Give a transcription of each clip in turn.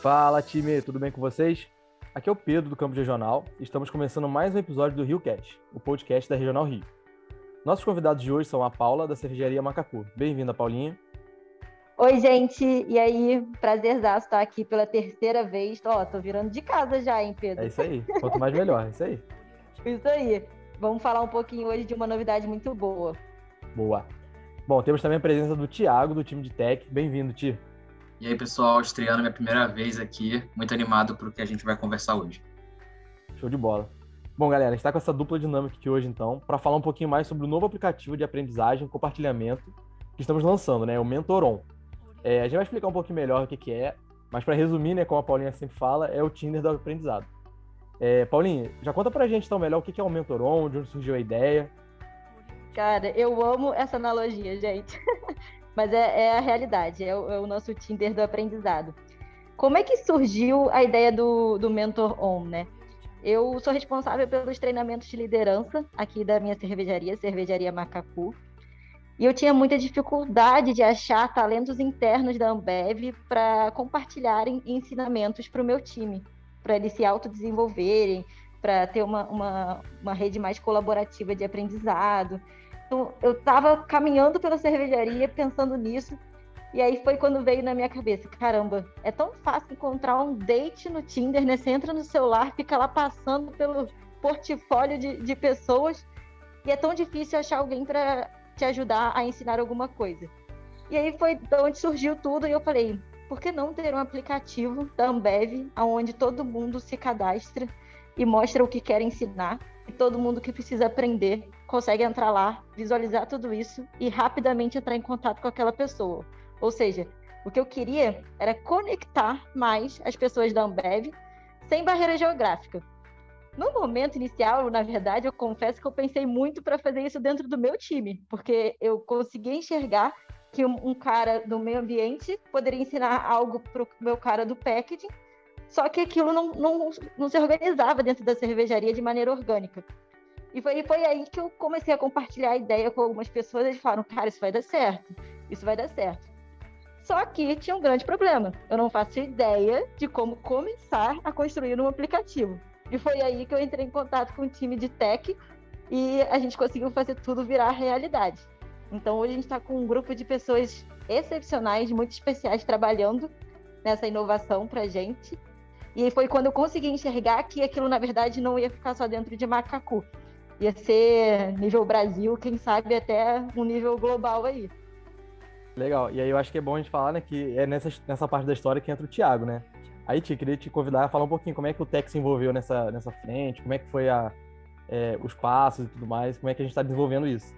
Fala time, tudo bem com vocês? Aqui é o Pedro do Campo Regional e estamos começando mais um episódio do Rio Cat, o podcast da Regional Rio. Nossos convidados de hoje são a Paula, da cervejaria Macacu. Bem-vinda, Paulinha. Oi, gente. E aí? Prazerzaço estar aqui pela terceira vez. Ó, tô virando de casa já, hein, Pedro? É isso aí. Quanto mais melhor, é isso aí. Isso aí. Vamos falar um pouquinho hoje de uma novidade muito boa. Boa. Bom, temos também a presença do Tiago, do time de Tech. Bem-vindo, Ti. E aí, pessoal, estreando minha primeira vez aqui. Muito animado para o que a gente vai conversar hoje. Show de bola. Bom, galera, a gente está com essa dupla dinâmica aqui hoje, então, para falar um pouquinho mais sobre o novo aplicativo de aprendizagem e compartilhamento que estamos lançando, né? O Mentoron. É, a gente vai explicar um pouquinho melhor o que, que é, mas para resumir, né, como a Paulinha sempre fala, é o Tinder do aprendizado. É, Paulinha, já conta pra gente então melhor o que, que é o Mentoron, de onde surgiu a ideia. Cara, eu amo essa analogia, gente. mas é, é, a realidade, é o, é o, nosso Tinder do aprendizado. Como é que surgiu a ideia do, do Mentor On, né? Eu sou responsável pelos treinamentos de liderança aqui da minha cervejaria, Cervejaria Macacu. E eu tinha muita dificuldade de achar talentos internos da Ambev para compartilharem ensinamentos para o meu time, para eles se autodesenvolverem, para ter uma, uma, uma rede mais colaborativa de aprendizado. Então, eu estava caminhando pela cervejaria pensando nisso e aí foi quando veio na minha cabeça, caramba, é tão fácil encontrar um date no Tinder, né? Você entra no celular, fica lá passando pelo portfólio de, de pessoas e é tão difícil achar alguém para te ajudar a ensinar alguma coisa. E aí foi de onde surgiu tudo e eu falei, por que não ter um aplicativo da Ambev onde todo mundo se cadastra e mostra o que quer ensinar e todo mundo que precisa aprender consegue entrar lá, visualizar tudo isso e rapidamente entrar em contato com aquela pessoa. Ou seja, o que eu queria era conectar mais as pessoas da Ambev sem barreira geográfica. No momento inicial, na verdade, eu confesso que eu pensei muito para fazer isso dentro do meu time, porque eu conseguia enxergar que um, cara do meio ambiente poderia ensinar algo para o meu cara do packaging, só que aquilo não, não, não se organizava dentro da cervejaria de maneira orgânica. E foi, foi aí que eu comecei a compartilhar a ideia com algumas pessoas, eles falaram, cara, isso vai dar certo, isso vai dar certo. Só que tinha um grande problema. Eu não faço ideia de como começar a construir um aplicativo. E foi aí que eu entrei em contato com o time de tech e a gente conseguiu fazer tudo virar realidade. Então hoje a gente está com um grupo de pessoas excepcionais, muito especiais, trabalhando nessa inovação para gente. E foi quando eu consegui enxergar que aquilo, na verdade, não ia ficar só dentro de Macacu. Ia ser nível Brasil, quem sabe até um nível global aí. Legal. E aí eu acho que é bom a gente falar, né, que é nessa, nessa parte da história que entra o Thiago, né? Aí, Tia, queria te convidar a falar um pouquinho como é que o Tech se envolveu nessa, nessa frente, como é que foi a, é, os passos e tudo mais, como é que a gente está desenvolvendo isso.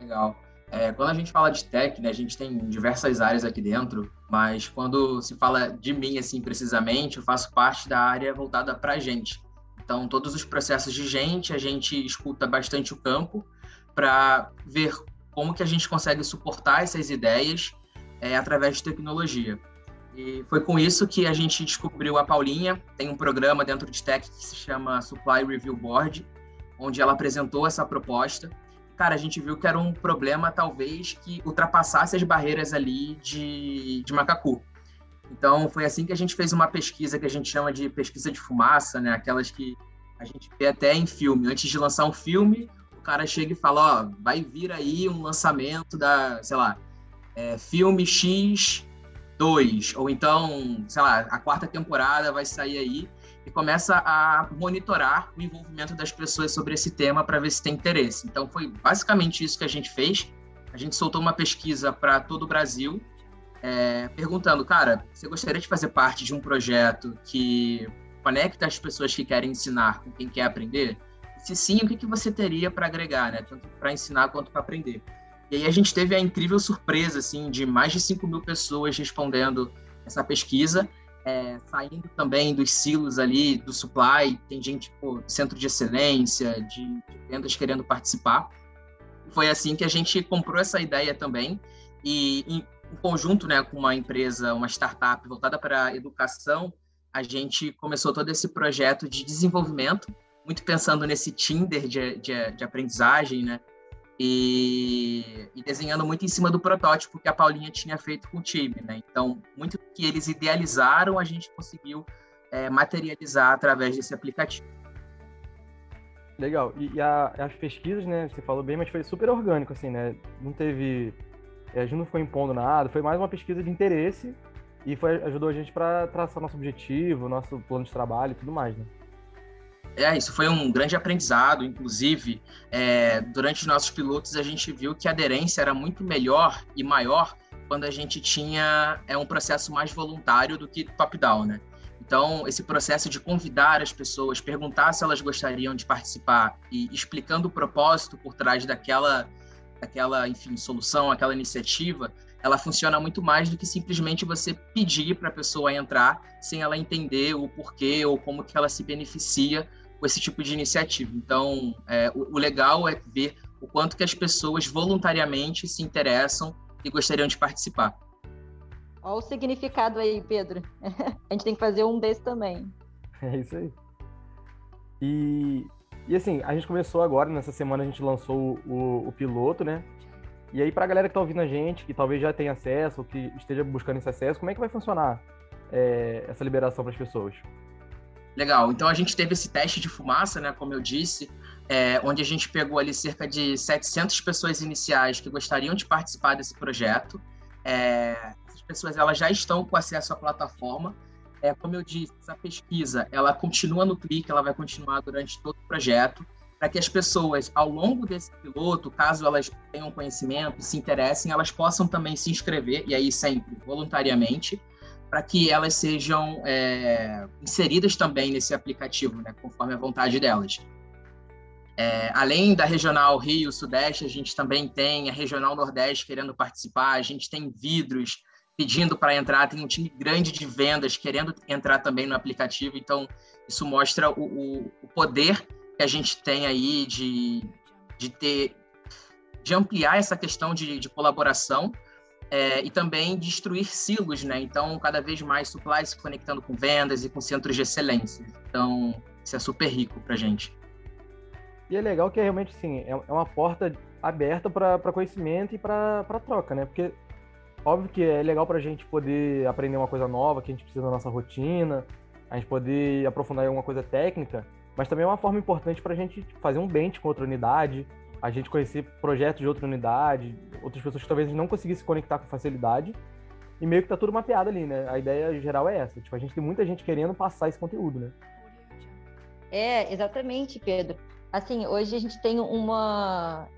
Legal. É, quando a gente fala de tech, né, a gente tem diversas áreas aqui dentro, mas quando se fala de mim, assim, precisamente, eu faço parte da área voltada para a gente. Então, todos os processos de gente, a gente escuta bastante o campo para ver como que a gente consegue suportar essas ideias é, através de tecnologia. E foi com isso que a gente descobriu a Paulinha. Tem um programa dentro de Tech que se chama Supply Review Board, onde ela apresentou essa proposta. Cara, a gente viu que era um problema, talvez, que ultrapassasse as barreiras ali de, de Macacu. Então, foi assim que a gente fez uma pesquisa que a gente chama de pesquisa de fumaça, né? Aquelas que a gente vê até em filme. Antes de lançar um filme, cara chega e fala, ó, vai vir aí um lançamento da, sei lá, é, filme X 2, ou então, sei lá, a quarta temporada vai sair aí e começa a monitorar o envolvimento das pessoas sobre esse tema para ver se tem interesse. Então foi basicamente isso que a gente fez. A gente soltou uma pesquisa para todo o Brasil, é, perguntando, cara, você gostaria de fazer parte de um projeto que conecta as pessoas que querem ensinar com quem quer aprender? Se sim, o que, que você teria para agregar, né? Tanto para ensinar quanto para aprender. E aí a gente teve a incrível surpresa, assim, de mais de 5 mil pessoas respondendo essa pesquisa, é, saindo também dos silos ali do supply, tem gente, pô, centro de excelência, de, de vendas querendo participar. Foi assim que a gente comprou essa ideia também e em, em conjunto, né, com uma empresa, uma startup voltada para a educação, a gente começou todo esse projeto de desenvolvimento muito pensando nesse Tinder de, de, de aprendizagem, né? e, e, desenhando muito em cima do protótipo que a Paulinha tinha feito com o time, né? Então, muito que eles idealizaram, a gente conseguiu é, materializar através desse aplicativo. Legal. E, e a, as pesquisas, né? Você falou bem, mas foi super orgânico, assim, né? Não teve. É, a gente não foi impondo nada, foi mais uma pesquisa de interesse e foi, ajudou a gente para traçar nosso objetivo, nosso plano de trabalho e tudo mais, né? É, isso foi um grande aprendizado. Inclusive, é, durante os nossos pilotos, a gente viu que a aderência era muito melhor e maior quando a gente tinha é, um processo mais voluntário do que top-down, né? Então, esse processo de convidar as pessoas, perguntar se elas gostariam de participar e explicando o propósito por trás daquela, daquela enfim, solução, aquela iniciativa, ela funciona muito mais do que simplesmente você pedir para a pessoa entrar sem ela entender o porquê ou como que ela se beneficia com esse tipo de iniciativa. Então, é, o, o legal é ver o quanto que as pessoas voluntariamente se interessam e gostariam de participar. Olha o significado aí, Pedro. a gente tem que fazer um desse também. É isso aí. E, e assim, a gente começou agora, nessa semana a gente lançou o, o, piloto, né? E aí, para a galera que está ouvindo a gente, que talvez já tenha acesso, ou que esteja buscando esse acesso, como é que vai funcionar é, essa liberação para as pessoas? Legal. Então a gente teve esse teste de fumaça, né, como eu disse, é, onde a gente pegou ali cerca de 700 pessoas iniciais que gostariam de participar desse projeto. É, essas pessoas elas já estão com acesso à plataforma. É, como eu disse, essa pesquisa ela continua no clique, ela vai continuar durante todo o projeto, para que as pessoas, ao longo desse piloto, caso elas tenham conhecimento, se interessem, elas possam também se inscrever, e aí sempre voluntariamente, para que elas sejam é, inseridas também nesse aplicativo, né, conforme a vontade delas. É, além da regional Rio Sudeste, a gente também tem a regional Nordeste querendo participar, a gente tem vidros pedindo para entrar, tem um time grande de vendas querendo entrar também no aplicativo, então isso mostra o, o, o poder que a gente tem aí de, de ter de ampliar essa questão de, de colaboração é, e também destruir silos, né? Então, cada vez mais supply se conectando com vendas e com centros de excelência. Então, isso é super rico para gente. E é legal que realmente, sim, é, é uma porta aberta para conhecimento e para troca, né? Porque, óbvio que é legal para a gente poder aprender uma coisa nova que a gente precisa na nossa rotina, a gente poder aprofundar em alguma coisa técnica, mas também é uma forma importante para a gente fazer um bench com outra unidade, a gente conhecer projetos de outra unidade, outras pessoas que talvez não conseguissem se conectar com facilidade. E meio que tá tudo mapeado ali, né? A ideia geral é essa. Tipo, a gente tem muita gente querendo passar esse conteúdo, né? É, exatamente, Pedro. Assim, hoje a gente tem uma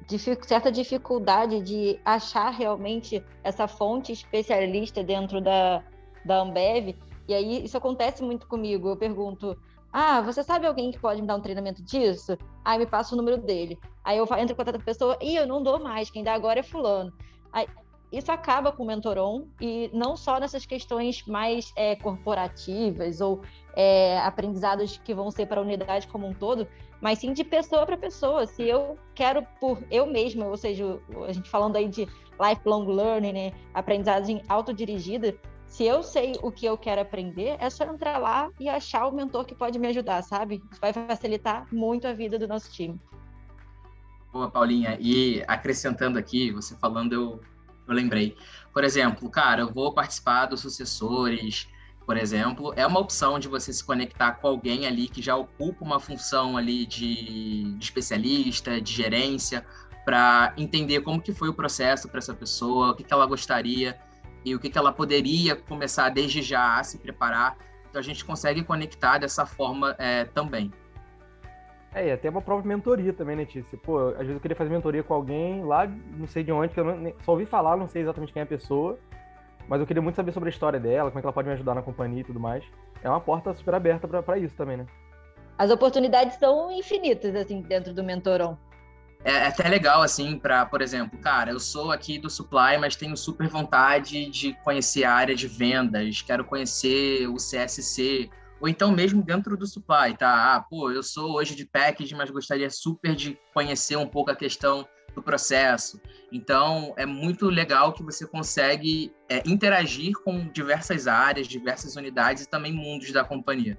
certa dificuldade de achar realmente essa fonte especialista dentro da, da Ambev. E aí isso acontece muito comigo. Eu pergunto, ah, você sabe alguém que pode me dar um treinamento disso? Aí me passa o número dele. Aí eu entro em contato com a pessoa e eu não dou mais, quem dá agora é fulano. Aí, isso acaba com o mentoron e não só nessas questões mais é, corporativas ou é, aprendizados que vão ser para a unidade como um todo, mas sim de pessoa para pessoa. Se eu quero por eu mesma, ou seja, a gente falando aí de lifelong learning, né, aprendizagem autodirigida, se eu sei o que eu quero aprender, é só entrar lá e achar o mentor que pode me ajudar, sabe? Isso vai facilitar muito a vida do nosso time. Boa, Paulinha. E acrescentando aqui, você falando, eu, eu lembrei. Por exemplo, cara, eu vou participar dos sucessores, por exemplo, é uma opção de você se conectar com alguém ali que já ocupa uma função ali de, de especialista, de gerência, para entender como que foi o processo para essa pessoa, o que, que ela gostaria e o que, que ela poderia começar desde já a se preparar. Então a gente consegue conectar dessa forma é, também. É, e até uma própria mentoria também, né, Tícia? Pô, às vezes eu queria fazer mentoria com alguém lá, não sei de onde, que eu não, só ouvi falar, não sei exatamente quem é a pessoa, mas eu queria muito saber sobre a história dela, como é que ela pode me ajudar na companhia e tudo mais. É uma porta super aberta para isso também, né? As oportunidades são infinitas, assim, dentro do Mentoron é, é até legal, assim, para, por exemplo, cara, eu sou aqui do supply, mas tenho super vontade de conhecer a área de vendas, quero conhecer o CSC, ou então mesmo dentro do supply, tá? Ah, pô, eu sou hoje de package, mas gostaria super de conhecer um pouco a questão do processo. Então, é muito legal que você consegue é, interagir com diversas áreas, diversas unidades e também mundos da companhia.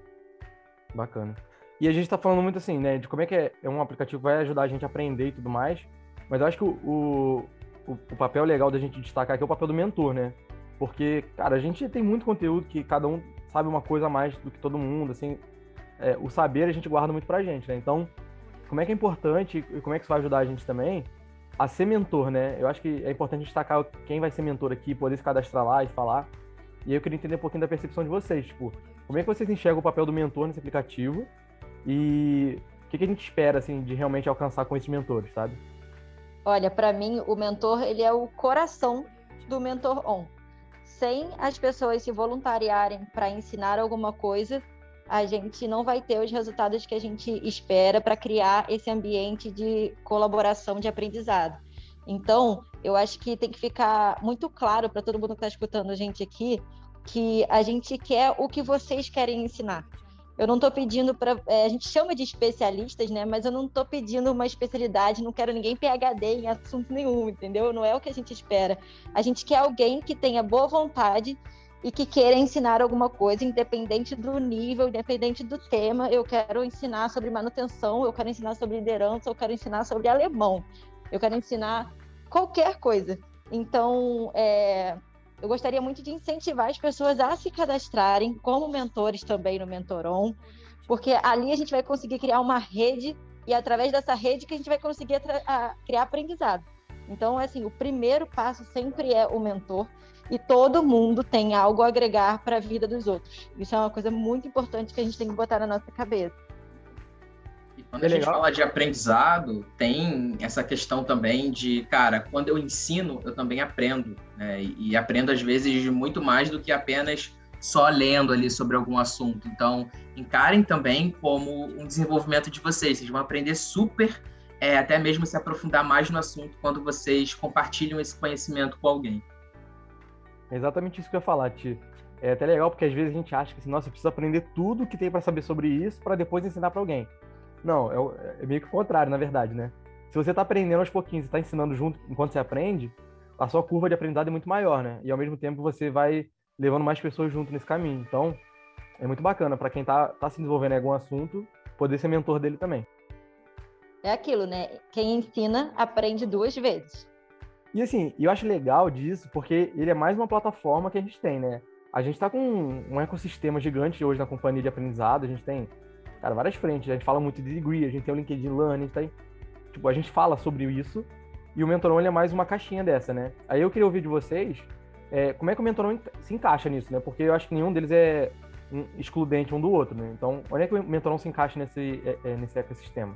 Bacana. E a gente está falando muito assim, né, de como é que é, é um aplicativo vai ajudar a gente a aprender e tudo mais. Mas eu acho que o, o, o, papel legal da gente destacar aqui é o papel do mentor, né? Porque, cara, a gente tem muito conteúdo que cada um sabe uma coisa a mais do que todo mundo, assim. É, o saber a gente guarda muito pra gente, né? Então, como é que é importante e como é que isso vai ajudar a gente também a ser mentor, né? Eu acho que é importante destacar quem vai ser mentor aqui, poder se cadastrar lá e falar. E eu queria entender um pouquinho da percepção de vocês, tipo, como é que vocês enxergam o papel do mentor nesse aplicativo e o que, que a gente espera, assim, de realmente alcançar com esses mentores, sabe? Olha, para mim, o mentor, ele é o coração do Mentor On. Sem as pessoas se voluntariarem para ensinar alguma coisa, a gente não vai ter os resultados que a gente espera para criar esse ambiente de colaboração de aprendizado. Então, eu acho que tem que ficar muito claro para todo mundo que está escutando a gente aqui que a gente quer o que vocês querem ensinar. Eu não estou pedindo para. É, a gente chama de especialistas, né? Mas eu não estou pedindo uma especialidade, não quero ninguém PHD em assunto nenhum, entendeu? Não é o que a gente espera. A gente quer alguém que tenha boa vontade e que queira ensinar alguma coisa, independente do nível, independente do tema. Eu quero ensinar sobre manutenção, eu quero ensinar sobre liderança, eu quero ensinar sobre alemão, eu quero ensinar qualquer coisa. Então, é, eu gostaria muito de incentivar as pessoas a se cadastrarem como mentores também no Mentoron, porque ali a gente vai conseguir criar uma rede e através dessa rede que a gente vai conseguir criar aprendizado. Então, assim, o primeiro passo sempre é o mentor e todo mundo tem algo a agregar para a vida dos outros. Isso é uma coisa muito importante que a gente tem que botar na nossa cabeça. Quando é a gente legal. fala de aprendizado, tem essa questão também de, cara, quando eu ensino, eu também aprendo. Né? E, e aprendo, às vezes, muito mais do que apenas só lendo ali sobre algum assunto. Então, encarem também como um desenvolvimento de vocês. Vocês vão aprender super, é, até mesmo se aprofundar mais no assunto quando vocês compartilham esse conhecimento com alguém. É exatamente isso que eu ia falar, Ti. É até legal porque às vezes a gente acha que assim, nossa, eu preciso aprender tudo que tem para saber sobre isso para depois ensinar para alguém. Não, é, é, meio que o contrário, na verdade, né? Se você está aprendendo aos pouquinhos e está ensinando junto enquanto você aprende, a sua curva de aprendizado é muito maior, né? E ao mesmo tempo você vai levando mais pessoas junto nesse caminho. Então, é muito bacana para quem está tá se desenvolvendo em algum assunto, poder ser mentor dele também. É aquilo, né? Quem ensina aprende duas vezes. E assim, eu acho legal disso porque ele é mais uma plataforma que a gente tem, né? A gente está com um ecossistema gigante hoje na companhia de aprendizado, a gente tem, cara, várias frentes. A gente fala muito de degree, a gente tem o LinkedIn Learning, a gente tem, tipo, a gente fala sobre isso e o Mentoron é mais uma caixinha dessa, né? Aí eu queria ouvir de vocês é, como é que o Mentoron se encaixa nisso, né? Porque eu acho que nenhum deles é excludente um do outro, né? Então, onde é que o Mentoron se encaixa nesse, é, é, nesse ecossistema?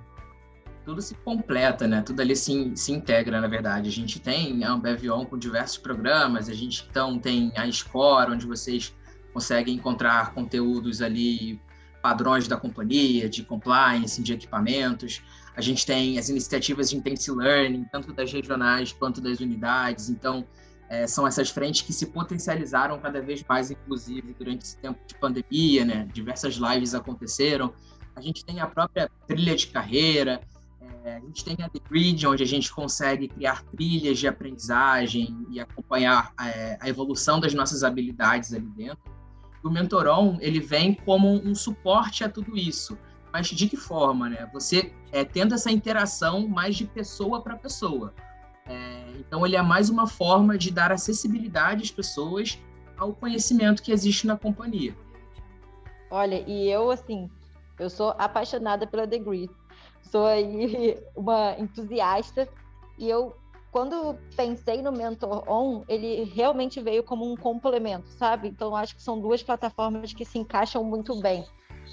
tudo se completa, né? Tudo ali se, se integra, na verdade. A gente tem a Ambev On com diversos programas, a gente então tem a Score, onde vocês conseguem encontrar conteúdos ali, padrões da companhia, de compliance, de equipamentos. A gente tem as iniciativas de Intense Learning, tanto das regionais quanto das unidades. Então, é, são essas frentes que se potencializaram cada vez mais, inclusive, durante esse tempo de pandemia, né? Diversas lives aconteceram. A gente tem a própria trilha de carreira, é, a gente tem a The Grid, onde a gente consegue criar trilhas de aprendizagem e acompanhar é, a evolução das nossas habilidades ali dentro. O Mentoron, ele vem como um suporte a tudo isso. Mas de que forma, né? Você é, tendo essa interação mais de pessoa para pessoa. É, então, ele é mais uma forma de dar acessibilidade às pessoas ao conhecimento que existe na companhia. Olha, e eu, assim, eu sou apaixonada pela Degree sou aí uma entusiasta e eu quando pensei no Mentor On, ele realmente veio como um complemento, sabe? Então acho que são duas plataformas que se encaixam muito bem.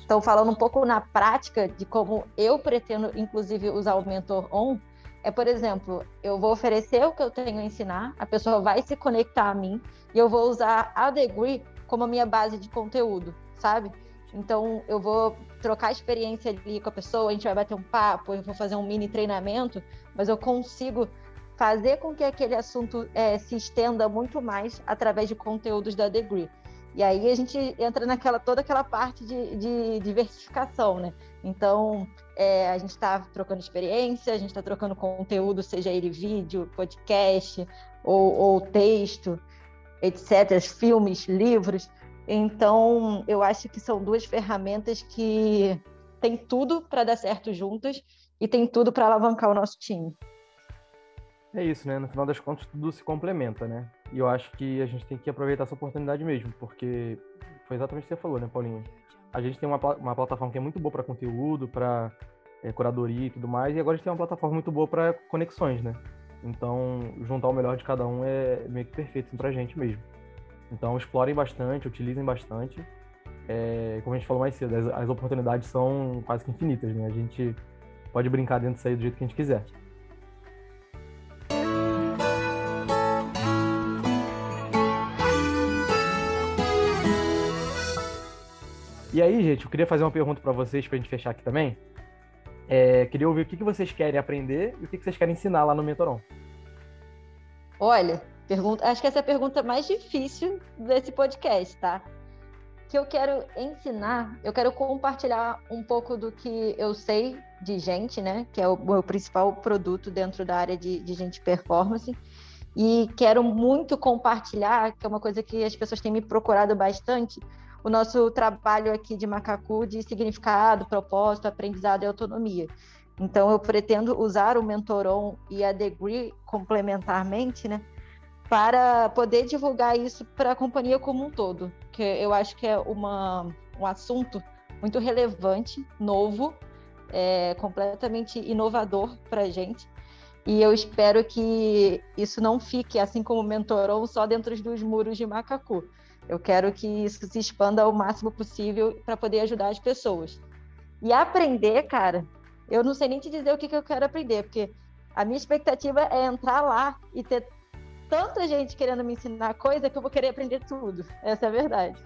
Então falando um pouco na prática de como eu pretendo inclusive usar o Mentor On, é, por exemplo, eu vou oferecer o que eu tenho a ensinar, a pessoa vai se conectar a mim e eu vou usar a Degree como a minha base de conteúdo, sabe? Então, eu vou trocar experiência ali com a pessoa, a gente vai bater um papo, eu vou fazer um mini treinamento, mas eu consigo fazer com que aquele assunto é, se estenda muito mais através de conteúdos da Degree. E aí a gente entra naquela toda aquela parte de, de diversificação, né? Então, é, a gente está trocando experiência, a gente está trocando conteúdo, seja ele vídeo, podcast ou, ou texto, etc., filmes, livros. Então, eu acho que são duas ferramentas que têm tudo para dar certo juntas e tem tudo para alavancar o nosso time. É isso, né? No final das contas, tudo se complementa, né? E eu acho que a gente tem que aproveitar essa oportunidade mesmo, porque foi exatamente o que você falou, né, Paulinho? A gente tem uma, uma plataforma que é muito boa para conteúdo, para é, curadoria e tudo mais, e agora a gente tem uma plataforma muito boa para conexões, né? Então, juntar o melhor de cada um é meio que perfeito assim, pra gente mesmo. Então, explorem bastante, utilizem bastante. É, como a gente falou mais cedo, as, as, oportunidades são quase que infinitas, né? A gente pode brincar dentro disso aí do jeito que a gente quiser. E aí, gente, eu queria fazer uma pergunta para vocês para a gente fechar aqui também. É, queria ouvir o que, que vocês querem aprender e o que, que vocês querem ensinar lá no Mentoron. Olha, pergunta, acho que essa é a pergunta mais difícil desse podcast, tá? Que eu quero ensinar, eu quero compartilhar um pouco do que eu sei de gente, né? Que é o meu principal produto dentro da área de, de gente performance. E quero muito compartilhar, que é uma coisa que as pessoas têm me procurado bastante, o nosso trabalho aqui de Macacu de significado, propósito, aprendizado e autonomia. Então, eu pretendo usar o Mentoron e a Degree complementarmente, né, para poder divulgar isso para a companhia como um todo, que eu acho que é uma, um assunto muito relevante, novo, é, completamente inovador para a gente. E eu espero que isso não fique, assim como o Mentoron, só dentro dos muros de Macacu. Eu quero que isso se expanda ao máximo possível para poder ajudar as pessoas. E aprender, cara, eu não sei nem te dizer o que, que eu quero aprender, porque a minha expectativa é entrar lá e ter tanta gente querendo me ensinar coisa que eu vou querer aprender tudo. Essa é a verdade.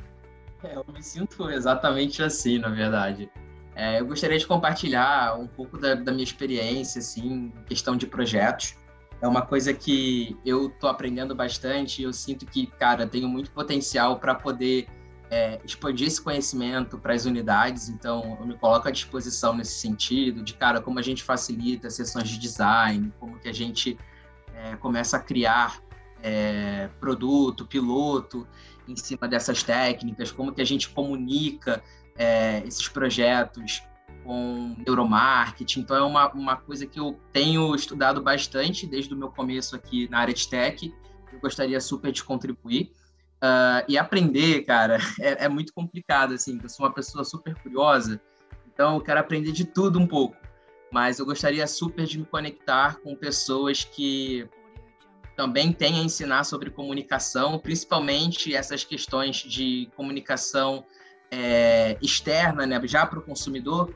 É, eu me sinto exatamente assim, na verdade. É, eu gostaria de compartilhar um pouco da, da minha experiência, assim, questão de projetos é uma coisa que eu tô aprendendo bastante. Eu sinto que, cara, tenho muito potencial para poder é, expandir esse conhecimento para as unidades. Então, eu me coloco à disposição nesse sentido, de, cara, como a gente facilita sessões de design, como que a gente é, começa a criar é, produto, piloto em cima dessas técnicas, como que a gente comunica é, esses projetos com neuromarketing. Então, é uma, uma coisa que eu tenho estudado bastante desde o meu começo aqui na área de tech. Eu gostaria super de contribuir. Uh, e aprender, cara, é, é, muito complicado, assim. Eu sou uma pessoa super curiosa, então eu quero aprender de tudo um pouco. Mas eu gostaria super de me conectar com pessoas que também têm a ensinar sobre comunicação, principalmente essas questões de comunicação é, externa, né, já para o consumidor,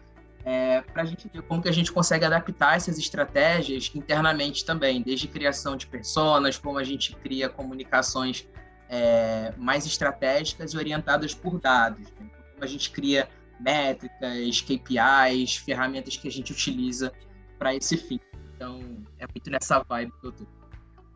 é, para a gente ver como que a gente consegue adaptar essas estratégias internamente também, desde criação de personas, como a gente cria comunicações é, mais estratégicas e orientadas por dados, né? como a gente cria métricas, KPIs, ferramentas que a gente utiliza para esse fim. Então, é muito nessa vibe que eu tô.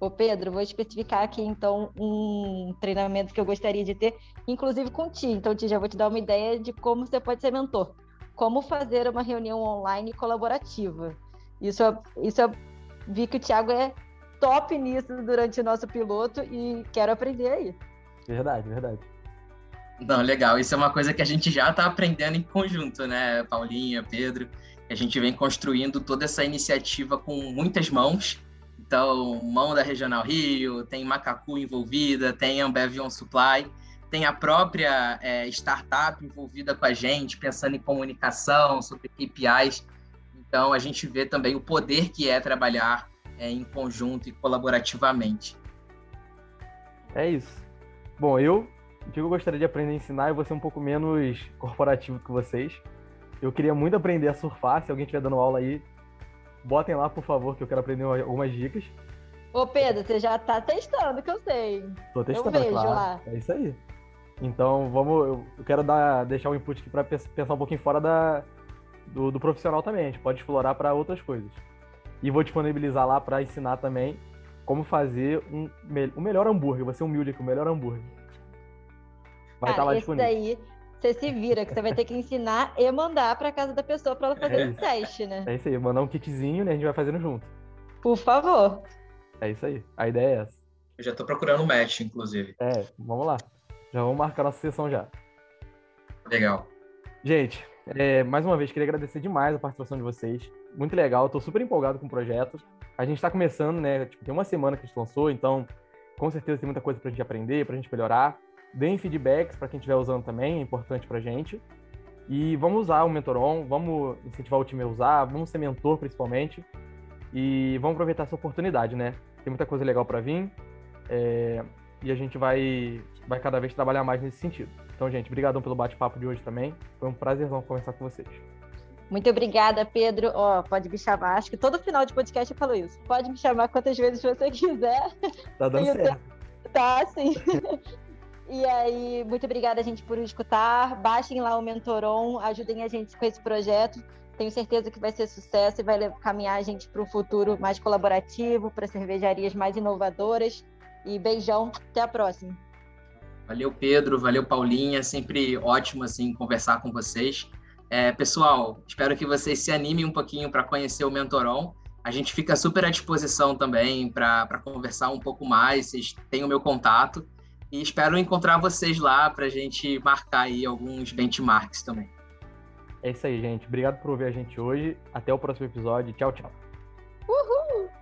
Ô Pedro, vou especificar aqui então um treinamento que eu gostaria de ter, inclusive com ti. Então, Ti, já vou te dar uma ideia de como você pode ser mentor como fazer uma reunião online colaborativa. Isso, isso eu vi que o Thiago é top nisso durante o nosso piloto e quero aprender aí. Verdade, verdade. Não, legal. Isso é uma coisa que a gente já está aprendendo em conjunto, né, Paulinha, Pedro? A gente vem construindo toda essa iniciativa com muitas mãos. Então, mão da Regional Rio, tem Macacu envolvida, tem Ambev On Supply tem a própria é, startup envolvida com a gente, pensando em comunicação, sobre KPIs. Então, a gente vê também o poder que é trabalhar é, em conjunto e colaborativamente. É isso. Bom, eu, o que eu gostaria de aprender a ensinar, eu vou ser um pouco menos corporativo que vocês. Eu queria muito aprender a surfar. Se alguém estiver dando aula aí, botem lá, por favor, que eu quero aprender algumas dicas. Ô, Pedro, você já tá testando, que eu sei. Tô testando, eu vejo claro. lá. É isso aí. Então, vamos, eu quero dar, deixar um input aqui para pensar um pouquinho fora da, do, do profissional também. A gente pode explorar para outras coisas. E vou disponibilizar lá para ensinar também como fazer um, o melhor hambúrguer. Vou ser humilde aqui, o melhor hambúrguer. Vai estar tá lá disponível. daí você se vira, que você vai ter que ensinar e mandar para casa da pessoa para ela fazer é o teste, né? É isso aí, mandar um kitzinho, né? A gente vai fazendo junto. Por favor. É isso aí. A ideia é essa. Eu já estou procurando um match, inclusive. É, vamos lá. Já vamos marcar nossa sessão já. Legal. Gente, é, mais uma vez, queria agradecer demais a participação de vocês. Muito legal, estou super empolgado com o projeto. A gente está começando, né? Tipo, tem uma semana que a gente lançou, então com certeza tem muita coisa para a gente aprender, para a gente melhorar. Deem feedbacks para quem estiver usando também, é importante para a gente. E vamos usar o Mentoron, vamos incentivar o time a usar, vamos ser mentor principalmente. E vamos aproveitar essa oportunidade, né? Tem muita coisa legal para vir. É, e a gente vai, vai cada vez trabalhar mais nesse sentido. Então, gente, obrigadão pelo bate-papo de hoje também. Foi um prazerzão conversar com vocês. Muito obrigada, Pedro. Ó, oh, pode me chamar. Acho que todo final de podcast eu falo isso. Pode me chamar quantas vezes você quiser. Tá dando certo. Tá, sim. e aí, muito obrigada, gente, por escutar. Baixem lá o Mentoron, ajudem a gente com esse projeto. Tenho certeza que vai ser sucesso e vai caminhar a gente para um futuro mais colaborativo, para cervejarias mais inovadoras. E beijão, até a próxima. Valeu, Pedro, valeu, Paulinha, sempre ótimo assim conversar com vocês. É, pessoal, espero que vocês se animem um pouquinho para conhecer o Mentoron. A gente fica super à disposição também para conversar um pouco mais. Vocês têm o meu contato e espero encontrar vocês lá para a gente marcar aí alguns benchmarks também. É isso aí, gente. Obrigado por ouvir a gente hoje. Até o próximo episódio. Tchau, tchau. Uhul!